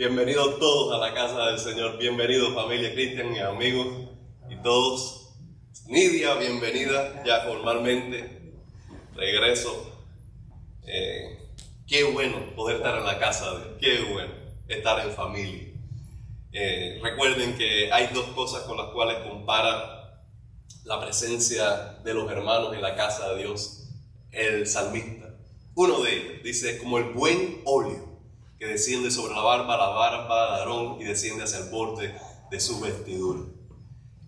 Bienvenidos todos a la casa del Señor. Bienvenidos familia Cristian y amigos y todos. Nidia, bienvenida ya formalmente. Regreso. Eh, qué bueno poder estar en la casa de Qué bueno estar en familia. Eh, recuerden que hay dos cosas con las cuales compara la presencia de los hermanos en la casa de Dios el salmista. Uno de ellos dice, como el buen óleo que desciende sobre la barba, la barba de Aarón y desciende hacia el borde de su vestidura.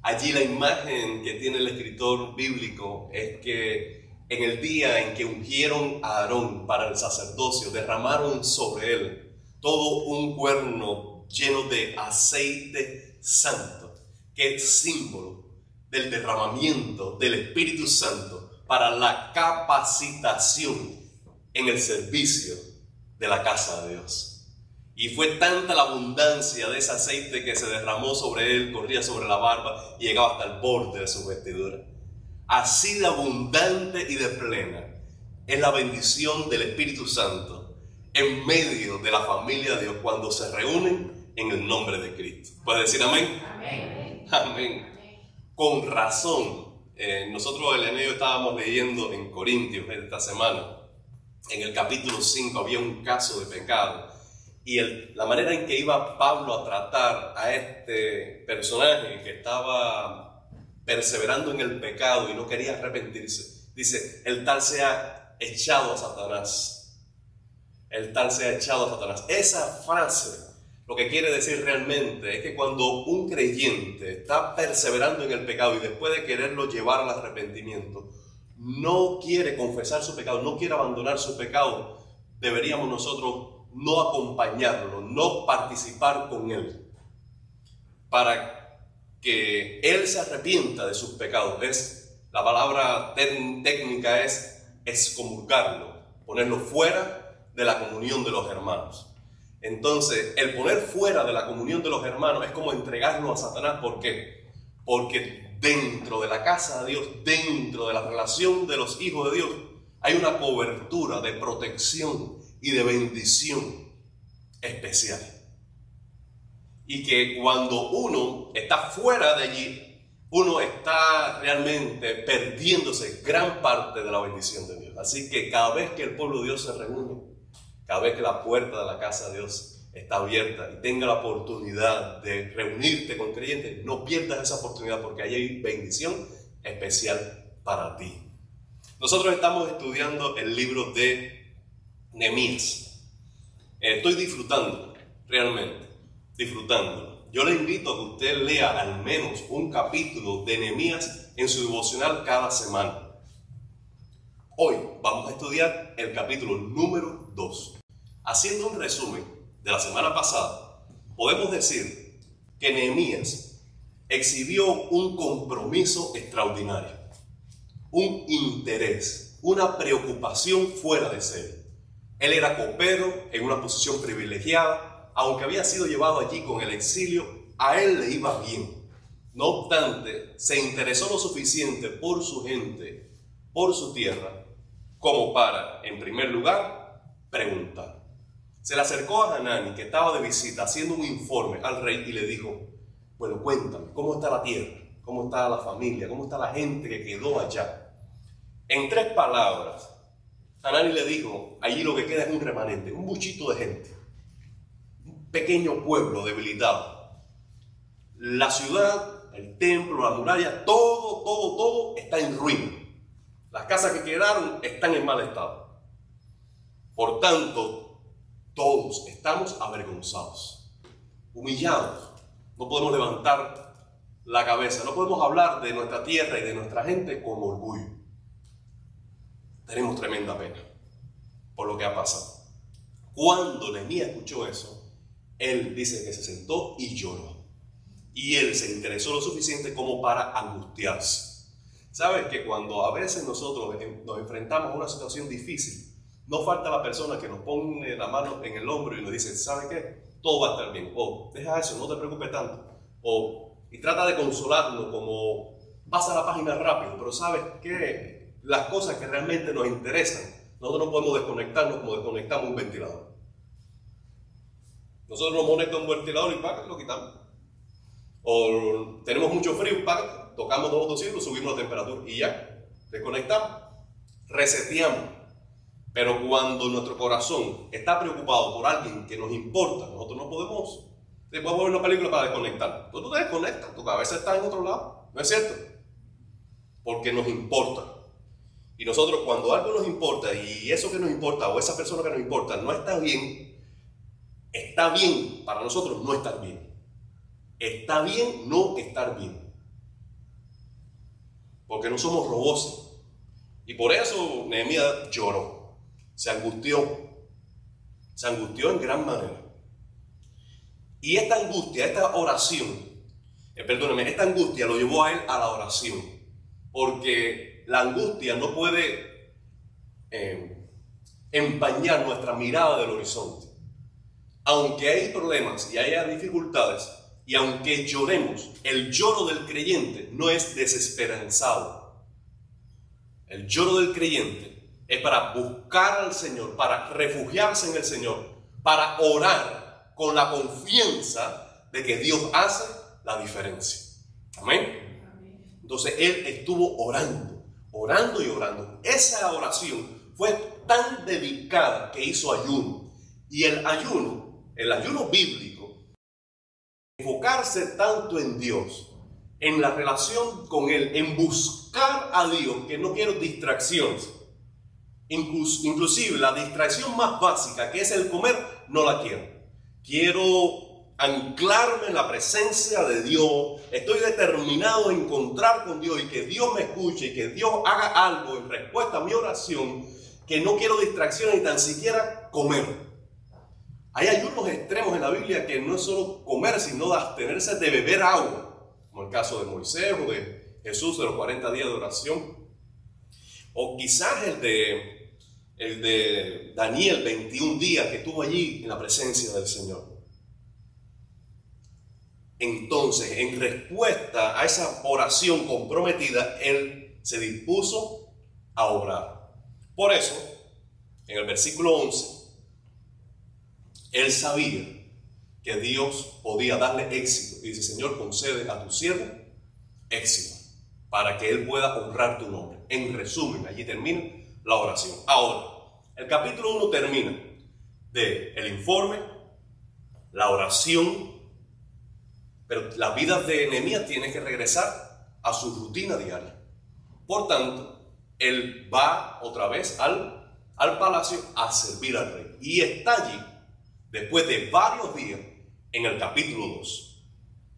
Allí la imagen que tiene el escritor bíblico es que en el día en que ungieron a Aarón para el sacerdocio, derramaron sobre él todo un cuerno lleno de aceite santo, que es símbolo del derramamiento del Espíritu Santo para la capacitación en el servicio de la casa de Dios. Y fue tanta la abundancia de ese aceite que se derramó sobre él, corría sobre la barba y llegaba hasta el borde de su vestidura. Así de abundante y de plena es la bendición del Espíritu Santo en medio de la familia de Dios cuando se reúnen en el nombre de Cristo. ¿Puede decir amén? Amén. amén. Con razón, eh, nosotros el Eneo estábamos leyendo en Corintios esta semana en el capítulo 5 había un caso de pecado y la manera en que iba Pablo a tratar a este personaje que estaba perseverando en el pecado y no quería arrepentirse, dice, el tal se ha echado a Satanás. El tal se ha echado a Satanás. Esa frase lo que quiere decir realmente es que cuando un creyente está perseverando en el pecado y después de quererlo llevar al arrepentimiento, no quiere confesar su pecado, no quiere abandonar su pecado, deberíamos nosotros no acompañarlo, no participar con él, para que él se arrepienta de sus pecados. Es, la palabra técnica es excomulgarlo, ponerlo fuera de la comunión de los hermanos. Entonces, el poner fuera de la comunión de los hermanos es como entregarlo a Satanás. ¿Por qué? Porque dentro de la casa de Dios, dentro de la relación de los hijos de Dios, hay una cobertura de protección y de bendición especial. Y que cuando uno está fuera de allí, uno está realmente perdiéndose gran parte de la bendición de Dios. Así que cada vez que el pueblo de Dios se reúne, cada vez que la puerta de la casa de Dios está abierta y tenga la oportunidad de reunirte con creyentes, no pierdas esa oportunidad porque ahí hay bendición especial para ti. Nosotros estamos estudiando el libro de Nehemías. Estoy disfrutando, realmente, disfrutando. Yo le invito a que usted lea al menos un capítulo de Nehemías en su devocional cada semana. Hoy vamos a estudiar el capítulo número 2. Haciendo un resumen, de la semana pasada, podemos decir que Nehemías exhibió un compromiso extraordinario, un interés, una preocupación fuera de serie. Él era copero en una posición privilegiada, aunque había sido llevado allí con el exilio, a él le iba bien. No obstante, se interesó lo suficiente por su gente, por su tierra, como para, en primer lugar, preguntar. Se le acercó a Hanani, que estaba de visita, haciendo un informe al rey y le dijo, bueno, cuéntame, ¿cómo está la tierra? ¿Cómo está la familia? ¿Cómo está la gente que quedó allá? En tres palabras, Hanani le dijo, allí lo que queda es un remanente, un buchito de gente, un pequeño pueblo debilitado. La ciudad, el templo, la muralla, todo, todo, todo está en ruina. Las casas que quedaron están en mal estado. Por tanto, todos estamos avergonzados, humillados. No podemos levantar la cabeza, no podemos hablar de nuestra tierra y de nuestra gente con orgullo. Tenemos tremenda pena por lo que ha pasado. Cuando Nehemías escuchó eso, él dice que se sentó y lloró. Y él se interesó lo suficiente como para angustiarse. ¿Sabes que cuando a veces nosotros nos enfrentamos a una situación difícil, no falta la persona que nos pone la mano en el hombro y nos dice, ¿sabe qué? Todo va a estar bien. O deja eso, no te preocupes tanto. O y trata de consolarlo como pasa la página rápido, pero sabes que las cosas que realmente nos interesan, nosotros no podemos desconectarnos como desconectamos un ventilador. Nosotros nos molesta un ventilador y paga, lo quitamos. O tenemos mucho frío, paga, tocamos dos botoncitos, subimos la temperatura y ya, desconectamos, reseteamos. Pero cuando nuestro corazón está preocupado por alguien que nos importa, nosotros no podemos. Después ver una película para desconectar. Tú te desconectas, tu cabeza está en otro lado, ¿no es cierto? Porque nos importa. Y nosotros cuando algo nos importa y eso que nos importa o esa persona que nos importa no está bien, está bien para nosotros no estar bien. Está bien no estar bien. Porque no somos robots. Y por eso Nehemías lloró, se angustió, se angustió en gran manera. Y esta angustia, esta oración, eh, perdóneme, esta angustia lo llevó a él a la oración. Porque la angustia no puede eh, empañar nuestra mirada del horizonte aunque hay problemas y haya dificultades, y aunque lloremos, el lloro del creyente no es desesperanzado. El lloro del creyente es para buscar al Señor, para refugiarse en el Señor, para orar con la confianza de que Dios hace la diferencia. Amén. Entonces él estuvo orando, orando y orando. Esa oración fue tan dedicada que hizo ayuno. Y el ayuno el ayuno bíblico, enfocarse tanto en Dios, en la relación con Él, en buscar a Dios, que no quiero distracciones. inclusive la distracción más básica, que es el comer, no la quiero. Quiero anclarme en la presencia de Dios. Estoy determinado a encontrar con Dios y que Dios me escuche y que Dios haga algo en respuesta a mi oración, que no quiero distracciones ni tan siquiera comer. Hay ayunos extremos en la Biblia que no es solo comer, sino abstenerse de beber agua, como el caso de Moisés o de Jesús de los 40 días de oración. O quizás el de, el de Daniel, 21 días que estuvo allí en la presencia del Señor. Entonces, en respuesta a esa oración comprometida, él se dispuso a orar. Por eso, en el versículo 11, él sabía que Dios podía darle éxito. Y dice, Señor, concede a tu siervo éxito para que Él pueda honrar tu nombre. En resumen, allí termina la oración. Ahora, el capítulo 1 termina de el informe, la oración, pero la vida de Nehemías tiene que regresar a su rutina diaria. Por tanto, él va otra vez al, al palacio a servir al rey. Y está allí después de varios días en el capítulo 2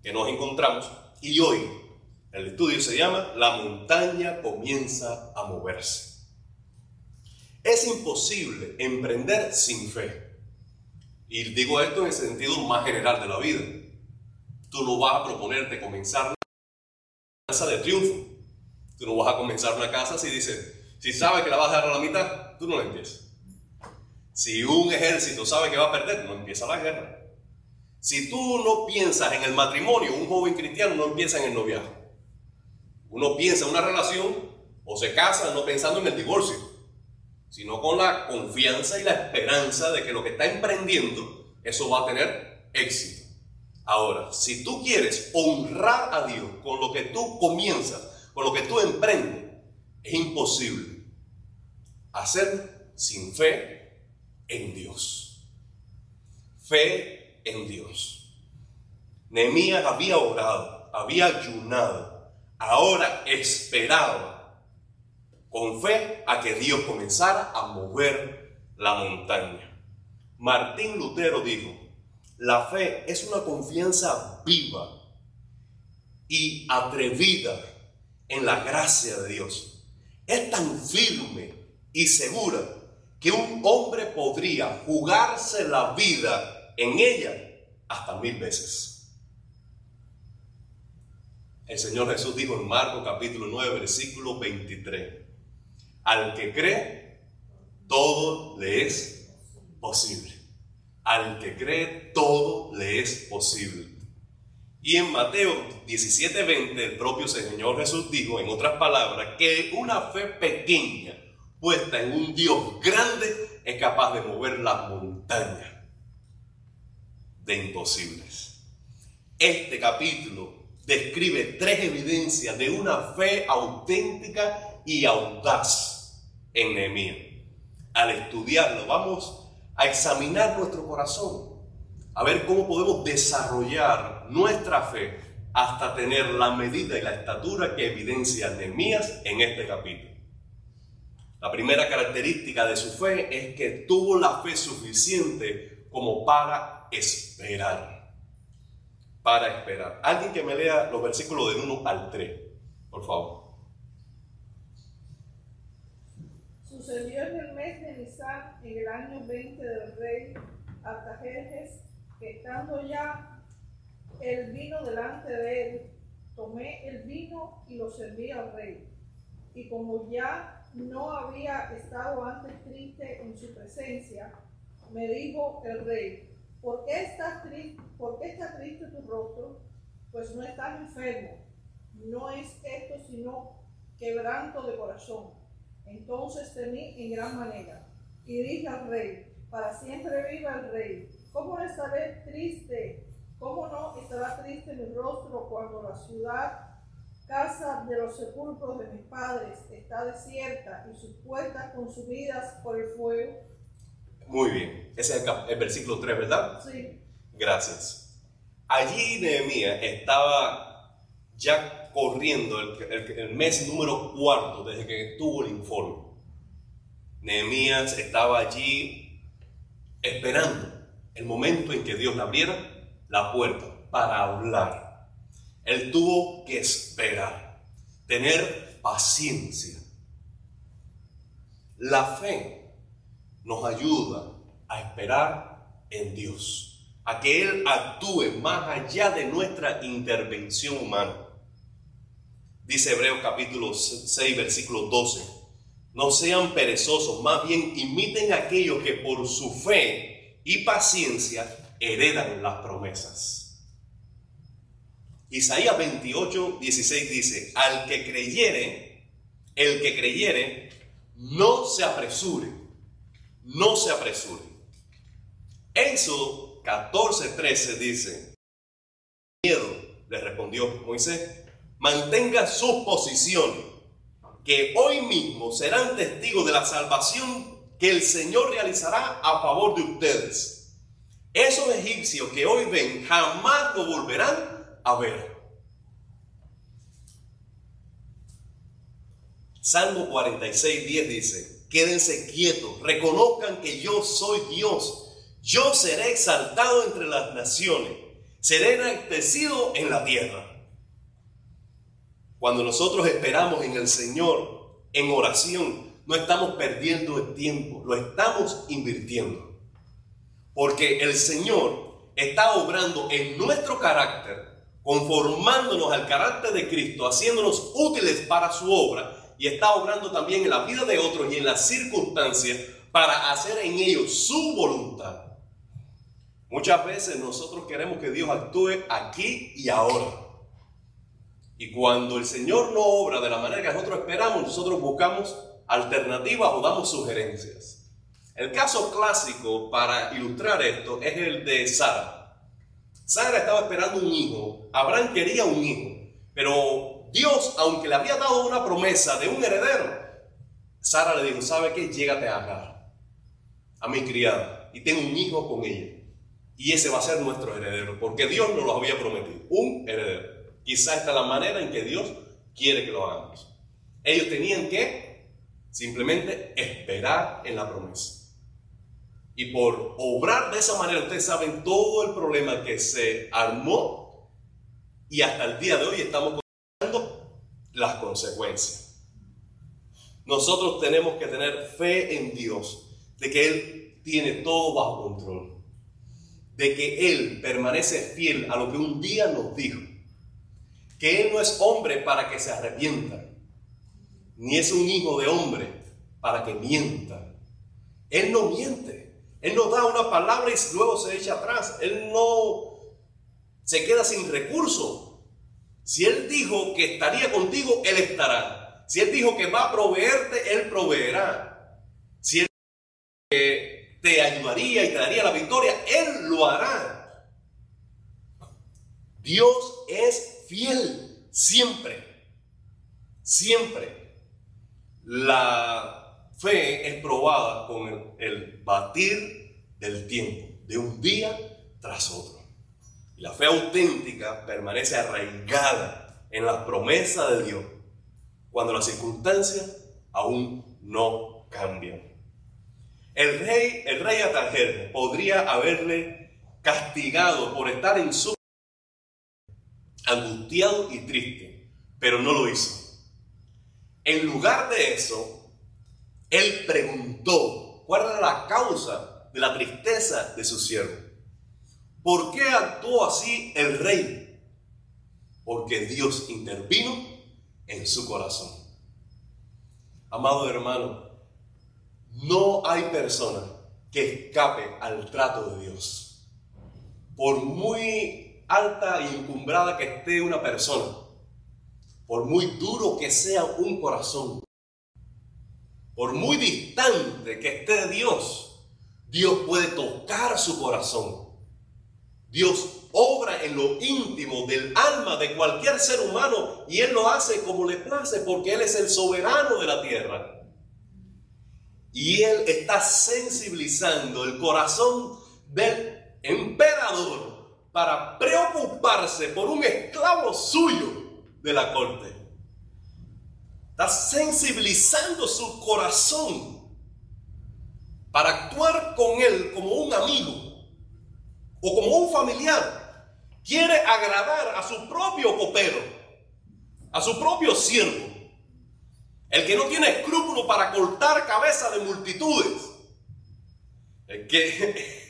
que nos encontramos y hoy el estudio se llama La montaña comienza a moverse. Es imposible emprender sin fe. Y digo esto en el sentido más general de la vida. Tú no vas a proponerte comenzar una casa de triunfo. Tú no vas a comenzar una casa si dices, si sabes que la vas a dar a la mitad, tú no la empiezas. Si un ejército sabe que va a perder, no empieza la guerra. Si tú no piensas en el matrimonio, un joven cristiano no empieza en el noviazgo. Uno piensa en una relación o se casa no pensando en el divorcio, sino con la confianza y la esperanza de que lo que está emprendiendo, eso va a tener éxito. Ahora, si tú quieres honrar a Dios con lo que tú comienzas, con lo que tú emprendes, es imposible. Hacer sin fe en Dios. Fe en Dios. Nehemías había orado, había ayunado, ahora esperaba con fe a que Dios comenzara a mover la montaña. Martín Lutero dijo, la fe es una confianza viva y atrevida en la gracia de Dios. Es tan firme y segura que un hombre podría jugarse la vida en ella hasta mil veces. El Señor Jesús dijo en Marcos capítulo 9, versículo 23, al que cree, todo le es posible. Al que cree, todo le es posible. Y en Mateo 17, 20, el propio Señor Jesús dijo, en otras palabras, que una fe pequeña puesta en un Dios grande es capaz de mover la montaña. de imposibles. Este capítulo describe tres evidencias de una fe auténtica y audaz en Nehemías. Al estudiarlo, vamos a examinar nuestro corazón, a ver cómo podemos desarrollar nuestra fe hasta tener la medida y la estatura que evidencia Nehemías en este capítulo. La primera característica de su fe es que tuvo la fe suficiente como para esperar. Para esperar. Alguien que me lea los versículos del 1 al 3, por favor. Sucedió en el mes de Nisan, en el año 20 del rey Artajerjes, que estando ya el vino delante de él, tomé el vino y lo serví al rey. Y como ya no había estado antes triste en su presencia, me dijo el rey, ¿por qué estás triste, ¿por qué está triste tu rostro? Pues no estás enfermo, no es esto sino quebranto de corazón. Entonces temí en gran manera y dije al rey, para siempre viva el rey, ¿cómo no estaré triste? ¿Cómo no estará triste mi rostro cuando la ciudad casa de los sepulcros de mis padres está desierta y sus puertas consumidas por el fuego. Muy bien, ese es el, versículo 3, ¿verdad? Sí. Gracias. Allí Nehemías estaba ya corriendo el, mes número cuarto desde que tuvo el informe. Nehemías estaba allí esperando el momento en que Dios le abriera la puerta para hablar él tuvo que esperar, tener paciencia. La fe nos ayuda a esperar en Dios, a que Él actúe más allá de nuestra intervención humana. Dice Hebreo capítulo 6, versículo 12. No sean perezosos, más bien imiten a aquellos que por su fe y paciencia heredan las promesas. Isaías 28, 16 dice, al que creyere, el que creyere, no se apresure, no se apresure. Éxodo 14, 13 dice, miedo, le respondió Moisés, mantenga su posición, que hoy mismo serán testigos de la salvación que el Señor realizará a favor de ustedes. Esos egipcios que hoy ven jamás lo volverán a ver. Salmo 46, 10 dice, quédense quietos, reconozcan que yo soy Dios, yo seré exaltado entre las naciones, seré enaltecido en la tierra. Cuando nosotros esperamos en el Señor en oración, no estamos perdiendo el tiempo, lo estamos invirtiendo. Porque el Señor está obrando en nuestro carácter conformándonos al carácter de Cristo, haciéndonos útiles para su obra y está obrando también en la vida de otros y en las circunstancias para hacer en ellos su voluntad. Muchas veces nosotros queremos que Dios actúe aquí y ahora. Y cuando el Señor no obra de la manera que nosotros esperamos, nosotros buscamos alternativas o damos sugerencias. El caso clásico para ilustrar esto es el de Sara. Sara estaba esperando un hijo, Abraham quería un hijo, pero Dios, aunque le había dado una promesa de un heredero, Sara le dijo, ¿sabe qué? Llégate a Agar, a mi criada, y tengo un hijo con ella. Y ese va a ser nuestro heredero, porque Dios nos lo había prometido, un heredero. Quizá esta es la manera en que Dios quiere que lo hagamos. Ellos tenían que simplemente esperar en la promesa. Y por obrar de esa manera, ustedes saben todo el problema que se armó y hasta el día de hoy estamos considerando las consecuencias. Nosotros tenemos que tener fe en Dios, de que Él tiene todo bajo control, de que Él permanece fiel a lo que un día nos dijo, que Él no es hombre para que se arrepienta, ni es un hijo de hombre para que mienta. Él no miente. Él nos da una palabra y luego se echa atrás. Él no se queda sin recurso. Si Él dijo que estaría contigo, Él estará. Si Él dijo que va a proveerte, Él proveerá. Si Él dijo que te ayudaría y te daría la victoria, Él lo hará. Dios es fiel, siempre, siempre. La fe es probada con el, batir del tiempo, de un día tras otro. La fe auténtica permanece arraigada en la promesa de Dios cuando las circunstancias aún no cambian. El rey, el rey Atajer podría haberle castigado por estar en su angustiado y triste, pero no lo hizo. En lugar de eso, él preguntó cuál era la causa de la tristeza de su siervo. ¿Por qué actuó así el rey? Porque Dios intervino en su corazón. Amado hermano, no hay persona que escape al trato de Dios. Por muy alta y encumbrada que esté una persona, por muy duro que sea un corazón, por muy distante que esté Dios, Dios puede tocar su corazón. Dios obra en lo íntimo del alma de cualquier ser humano y Él lo hace como le place porque Él es el soberano de la tierra. Y Él está sensibilizando el corazón del emperador para preocuparse por un esclavo suyo de la corte. Está sensibilizando su corazón para actuar con Él como un amigo o como un familiar quiere agradar a su propio copero, a su propio siervo, el que no tiene escrúpulo para cortar cabeza de multitudes, el que,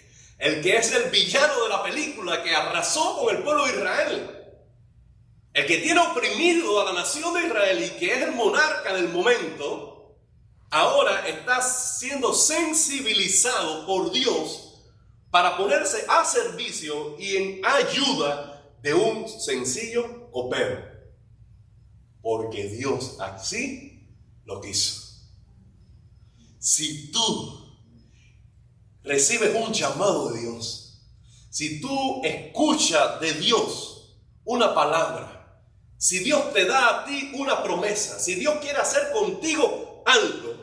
el que es el villano de la película que arrasó con el pueblo de Israel, el que tiene oprimido a la nación de Israel y que es el monarca del momento, ahora está siendo sensibilizado por Dios para ponerse a servicio y en ayuda de un sencillo copero. Porque Dios así lo quiso. Si tú recibes un llamado de Dios, si tú escuchas de Dios una palabra, si Dios te da a ti una promesa, si Dios quiere hacer contigo algo,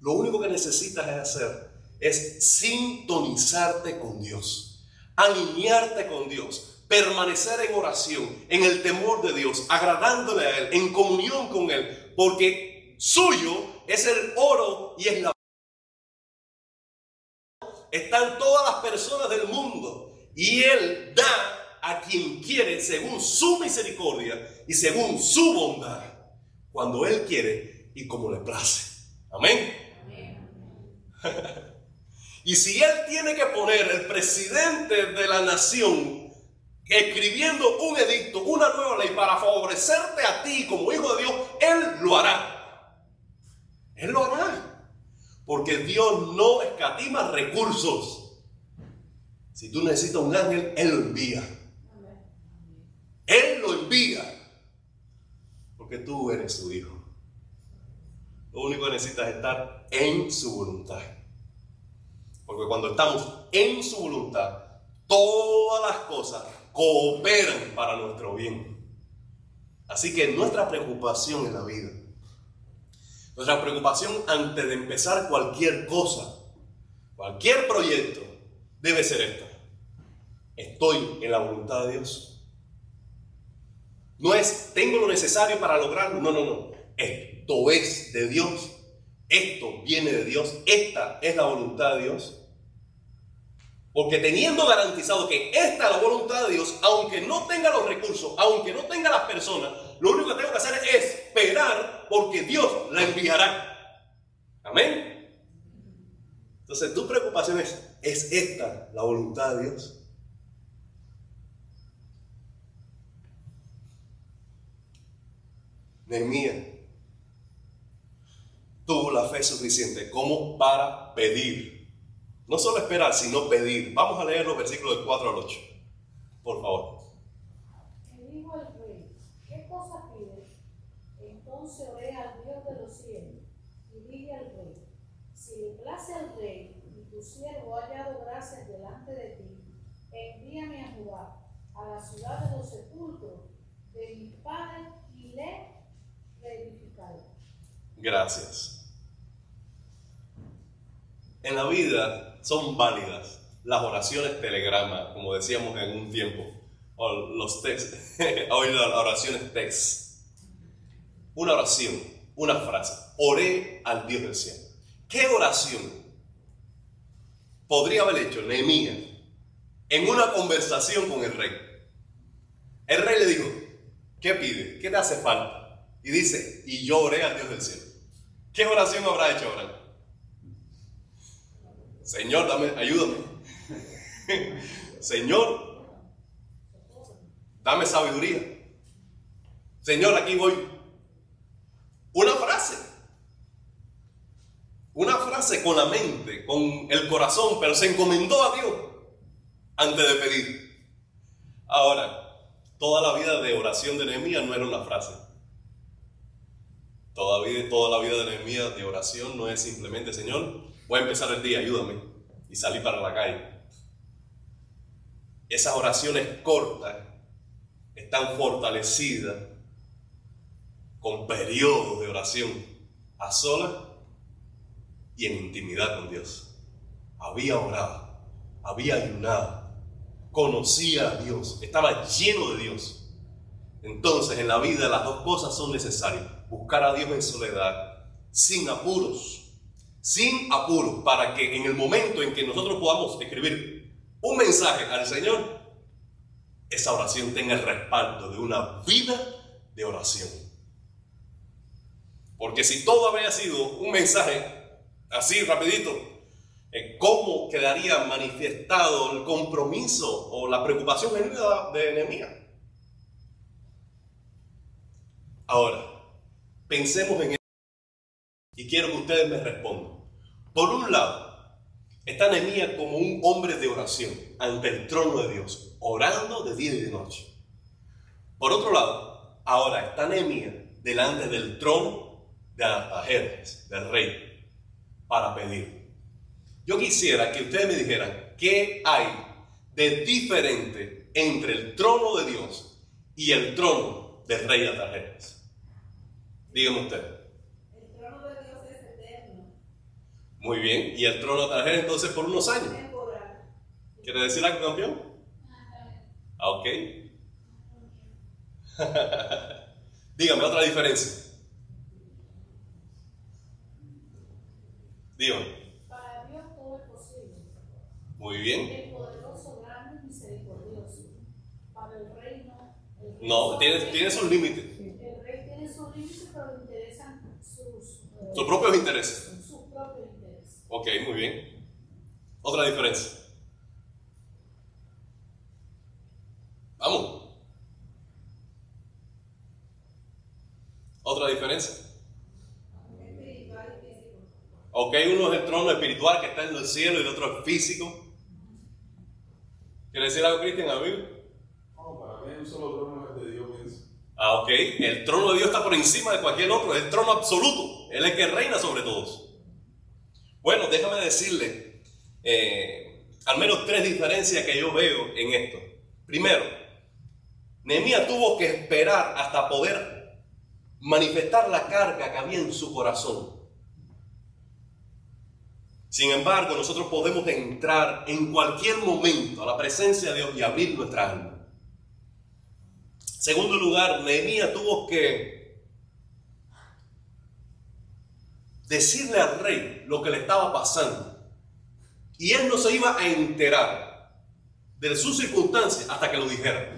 lo único que necesitas es hacer es sintonizarte con Dios, alinearte con Dios, permanecer en oración, en el temor de Dios, agradándole a Él, en comunión con Él, porque suyo es el oro y es la... Están todas las personas del mundo y Él da a quien quiere según su misericordia y según su bondad, cuando Él quiere y como le place. Amén. Amén. Y si él tiene que poner el presidente de la nación escribiendo un edicto, una nueva ley para favorecerte a ti como hijo de Dios, él lo hará. Él lo hará. Porque Dios no escatima recursos. Si tú necesitas un ángel, Él lo envía. Él lo envía. Porque tú eres su hijo. Lo único que necesitas es estar en su voluntad. Porque cuando estamos en su voluntad, todas las cosas cooperan para nuestro bien. Así que nuestra preocupación en la vida, nuestra preocupación antes de empezar cualquier cosa, cualquier proyecto, debe ser esta. Estoy en la voluntad de Dios. No es, tengo lo necesario para lograrlo. No, no, no. Esto es de Dios. Esto viene de Dios. Esta es la voluntad de Dios. Porque teniendo garantizado que esta es la voluntad de Dios, aunque no tenga los recursos, aunque no tenga las personas, lo único que tengo que hacer es esperar porque Dios la enviará. Amén. Entonces tu preocupación es, ¿es esta la voluntad de Dios? Nehemías tuvo la fe suficiente como para pedir no solo esperar, sino pedir. Vamos a leer los versículos del 4 al 8. Por favor. Y dijo el rey, ¿qué cosa pides? Entonces oré al Dios de los cielos y dije al rey, si le place al rey y tu siervo ha hallado gracias delante de ti, envíame a Judá, a la ciudad de los sepulcros de mi padre y le reedificaré. Gracias. En la vida son válidas las oraciones telegrama, como decíamos en un tiempo, o los textos, hoy las oraciones text. Una oración, una frase. Oré al Dios del cielo. ¿Qué oración podría haber hecho Nehemías en una conversación con el rey? El rey le dijo, ¿qué pide? ¿Qué te hace falta? Y dice, y yo oré al Dios del cielo. ¿Qué oración habrá hecho ahora? Señor, dame, ayúdame. Señor, dame sabiduría. Señor, aquí voy. Una frase. Una frase con la mente, con el corazón, pero se encomendó a Dios antes de pedir. Ahora, toda la vida de oración de Nehemías no era una frase. Toda, la vida de Nehemías de oración no es simplemente, Señor, voy a empezar el día, ayúdame, y salí para la calle. Esas oraciones cortas están fortalecidas con periodos de oración a solas y en intimidad con Dios. Había orado, había ayunado, conocía a Dios, estaba lleno de Dios. Entonces en la vida las dos cosas son necesarias. Buscar a Dios en soledad, sin apuros, sin apuros, para que en el momento en que nosotros podamos escribir un mensaje al Señor, esa oración tenga el respaldo de una vida de oración. Porque si todo habría sido un mensaje así rapidito, ¿cómo quedaría manifestado el compromiso o la preocupación de Nehemías? Ahora, pensemos en esto y quiero que ustedes me respondan. Por un lado, está Nehemías como un hombre de oración ante el trono de Dios, orando de día y de noche. Por otro lado, ahora está Nehemías delante del trono de Artajerjes, del rey, para pedir. Yo quisiera que ustedes me dijeran qué hay de diferente entre el trono de Dios y el trono del rey de Artajerjes. Díganme ustedes. El trono de Dios es eterno, Muy bien. ¿Y el trono de Artajerjes entonces por unos años? ¿Quiere decir algo, campeón? Ah, Ok. Dígame otra diferencia. Dígame. Para Dios todo es posible. Muy bien. El poderoso, grande y misericordioso. Para el reino. el rey No, tiene, tiene sus límites, El rey tiene sus límites, pero le interesan sus, eh, sus propios intereses. sus propios intereses. Ok, muy bien. Otra diferencia. Vamos. Otra diferencia. Ok, uno es el trono espiritual que está en el cielo y el otro es físico. ¿Quiere decir algo, Cristian, amigo? No, para mí un solo trono es de Dios pienso. Ah, ok. El trono de Dios está por encima de cualquier otro, es el trono absoluto. Él es el que reina sobre todos. Bueno, déjame decirle eh, al menos tres diferencias que yo veo en esto. Primero, Nehemías tuvo que esperar hasta poder manifestar la carga que había en su corazón. Sin embargo, nosotros podemos entrar en cualquier momento a la presencia de Dios y abrir nuestra alma. Segundo lugar, Nehemías tuvo que decirle al rey lo que le estaba pasando. Y él no se iba a enterar de sus circunstancias hasta que lo dijera.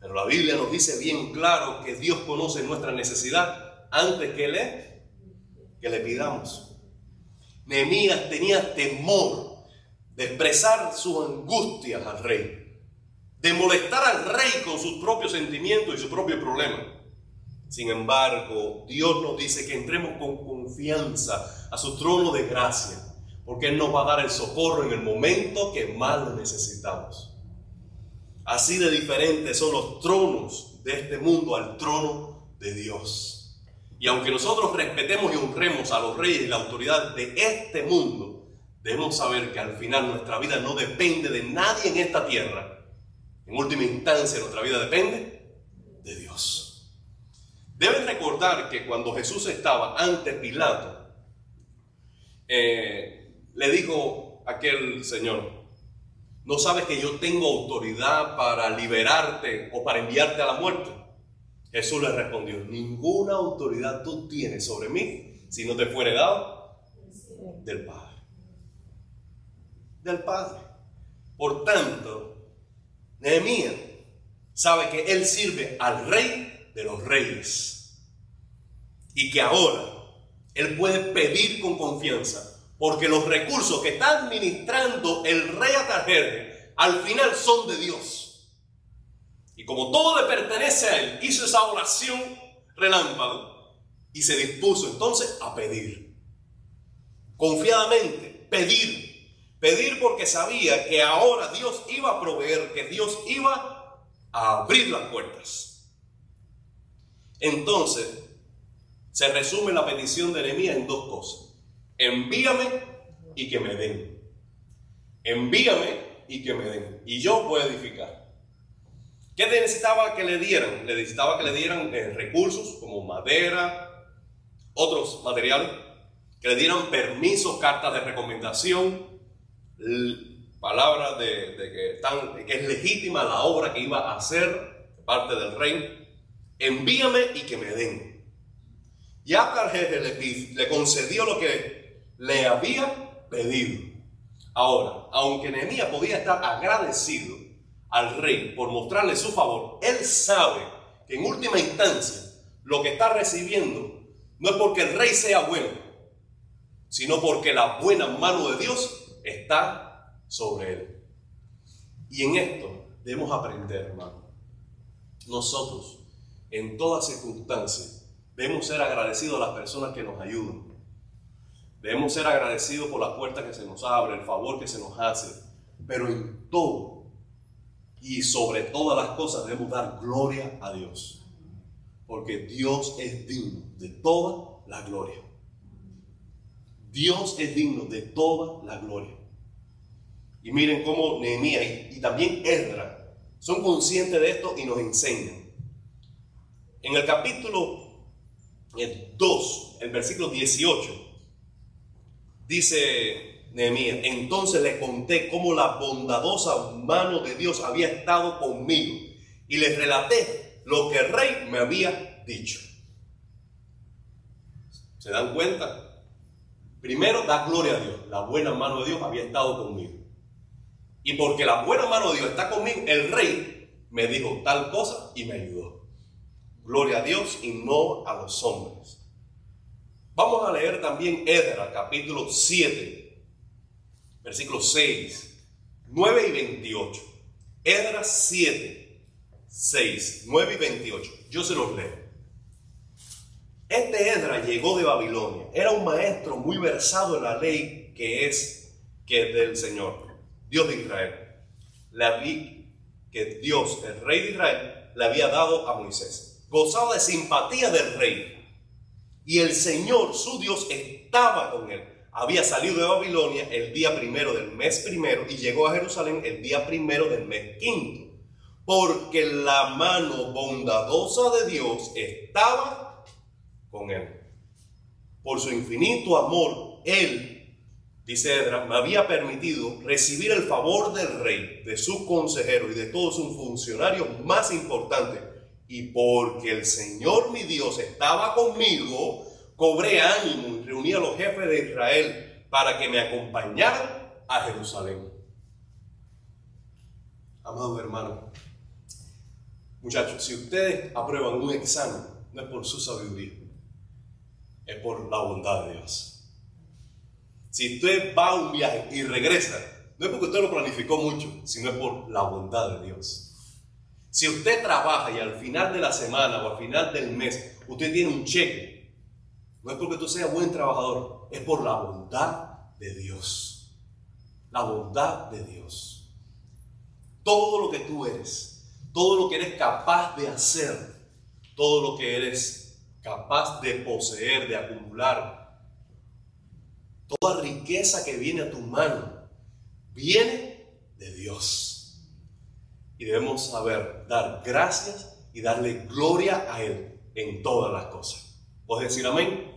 Pero la Biblia nos dice bien claro que Dios conoce nuestra necesidad antes que le, que le pidamos. Nehemías tenía temor de expresar sus angustias al rey, de molestar al rey con sus propios sentimientos y sus propios problemas. Sin embargo, Dios nos dice que entremos con confianza a su trono de gracia, porque Él nos va a dar el socorro en el momento que más lo necesitamos. Así de diferentes son los tronos de este mundo al trono de Dios. Y aunque nosotros respetemos y honremos a los reyes y la autoridad de este mundo, debemos saber que al final nuestra vida no depende de nadie en esta tierra, En última instancia, nuestra vida depende de Dios. Deben recordar que cuando Jesús estaba ante Pilato, eh, le dijo aquel señor, ¿no sabes que yo tengo autoridad para liberarte o para enviarte a la muerte? Jesús le respondió, ninguna autoridad tú tienes sobre mí si no te fuere dado del Padre. Del Padre. Por tanto, Nehemías sabe que él sirve al rey de los reyes y que ahora él puede pedir con confianza porque los recursos que está administrando el rey Atajerje al final son de Dios. Y como todo le pertenece a él, hizo esa oración relámpago y se dispuso entonces a pedir. Confiadamente, pedir. Pedir porque sabía que ahora Dios iba a proveer, que Dios iba a abrir las puertas. Entonces, se resume la petición de Nehemías en dos cosas envíame y que me den. Envíame y que me den. Y yo voy a edificar. ¿Qué necesitaba que le dieran? Le necesitaba que le dieran eh, recursos como madera, otros materiales, que le dieran permisos, cartas de recomendación, palabras de, que, es legítima la obra que iba a hacer parte del rey. Envíame y que me den. Y Abgar le, le concedió lo que le había pedido. Ahora, aunque Nehemías podía estar agradecido al rey por mostrarle su favor, él sabe que en última instancia lo que está recibiendo no es porque el rey sea bueno, sino porque la buena mano de Dios está sobre él. Y en esto debemos aprender, hermano. Nosotros, en todas circunstancias, debemos ser agradecidos a las personas que nos ayudan Debemos ser agradecidos por la puerta que se nos abre, el favor que se nos hace, pero en todo y sobre todas las cosas debemos dar gloria a Dios, porque Dios es digno de toda la gloria. Dios es digno de toda la gloria. Y miren cómo Nehemías y, también Ezra son conscientes de esto y nos enseñan. En el capítulo 2, el versículo 18, Dice Nehemías, entonces le conté cómo la bondadosa mano de Dios había estado conmigo y les relaté lo que el rey me había dicho. ¿Se dan cuenta? Primero, da gloria a Dios. La buena mano de Dios había estado conmigo. Y porque la buena mano de Dios está conmigo, el rey me dijo tal cosa y me ayudó. Gloria a Dios y no a los hombres. Vamos a leer también Edra, capítulo 7, versículos 6, 9 y 28. Edra 7, 6, 9 y 28. Yo se los leo. Este Edra llegó de Babilonia. Era un maestro muy versado en la ley que es, que del Señor, Dios de Israel. La vi que Dios, el rey de Israel, le había dado a Moisés. Gozaba de simpatía del rey y el Señor, su Dios, estaba con él. Había salido de Babilonia el día primero del mes primero y llegó a Jerusalén el día primero del mes quinto. Porque la mano bondadosa de Dios estaba con él. Por su infinito amor, él, dice Edra, me había permitido recibir el favor del rey, de su consejero y de todos sus funcionarios más importantes y porque el Señor mi Dios estaba conmigo, cobré ánimo y reuní a los jefes de Israel para que me acompañaran a Jerusalén. Amado hermano, muchachos, si ustedes aprueban un examen, no es por su sabiduría, es por la bondad de Dios. Si usted va a un viaje y regresa, no es porque usted lo planificó mucho, sino es por la bondad de Dios. Si usted trabaja y al final de la semana o al final del mes usted tiene un cheque, no es porque tú seas buen trabajador, es por la bondad de Dios. La bondad de Dios. Todo lo que tú eres, todo lo que eres capaz de hacer, todo lo que eres capaz de poseer, de acumular, toda riqueza que viene a tu mano, viene de Dios. y debemos saber dar gracias y darle gloria a Él en todas las cosas. ¿Puedes decir amén?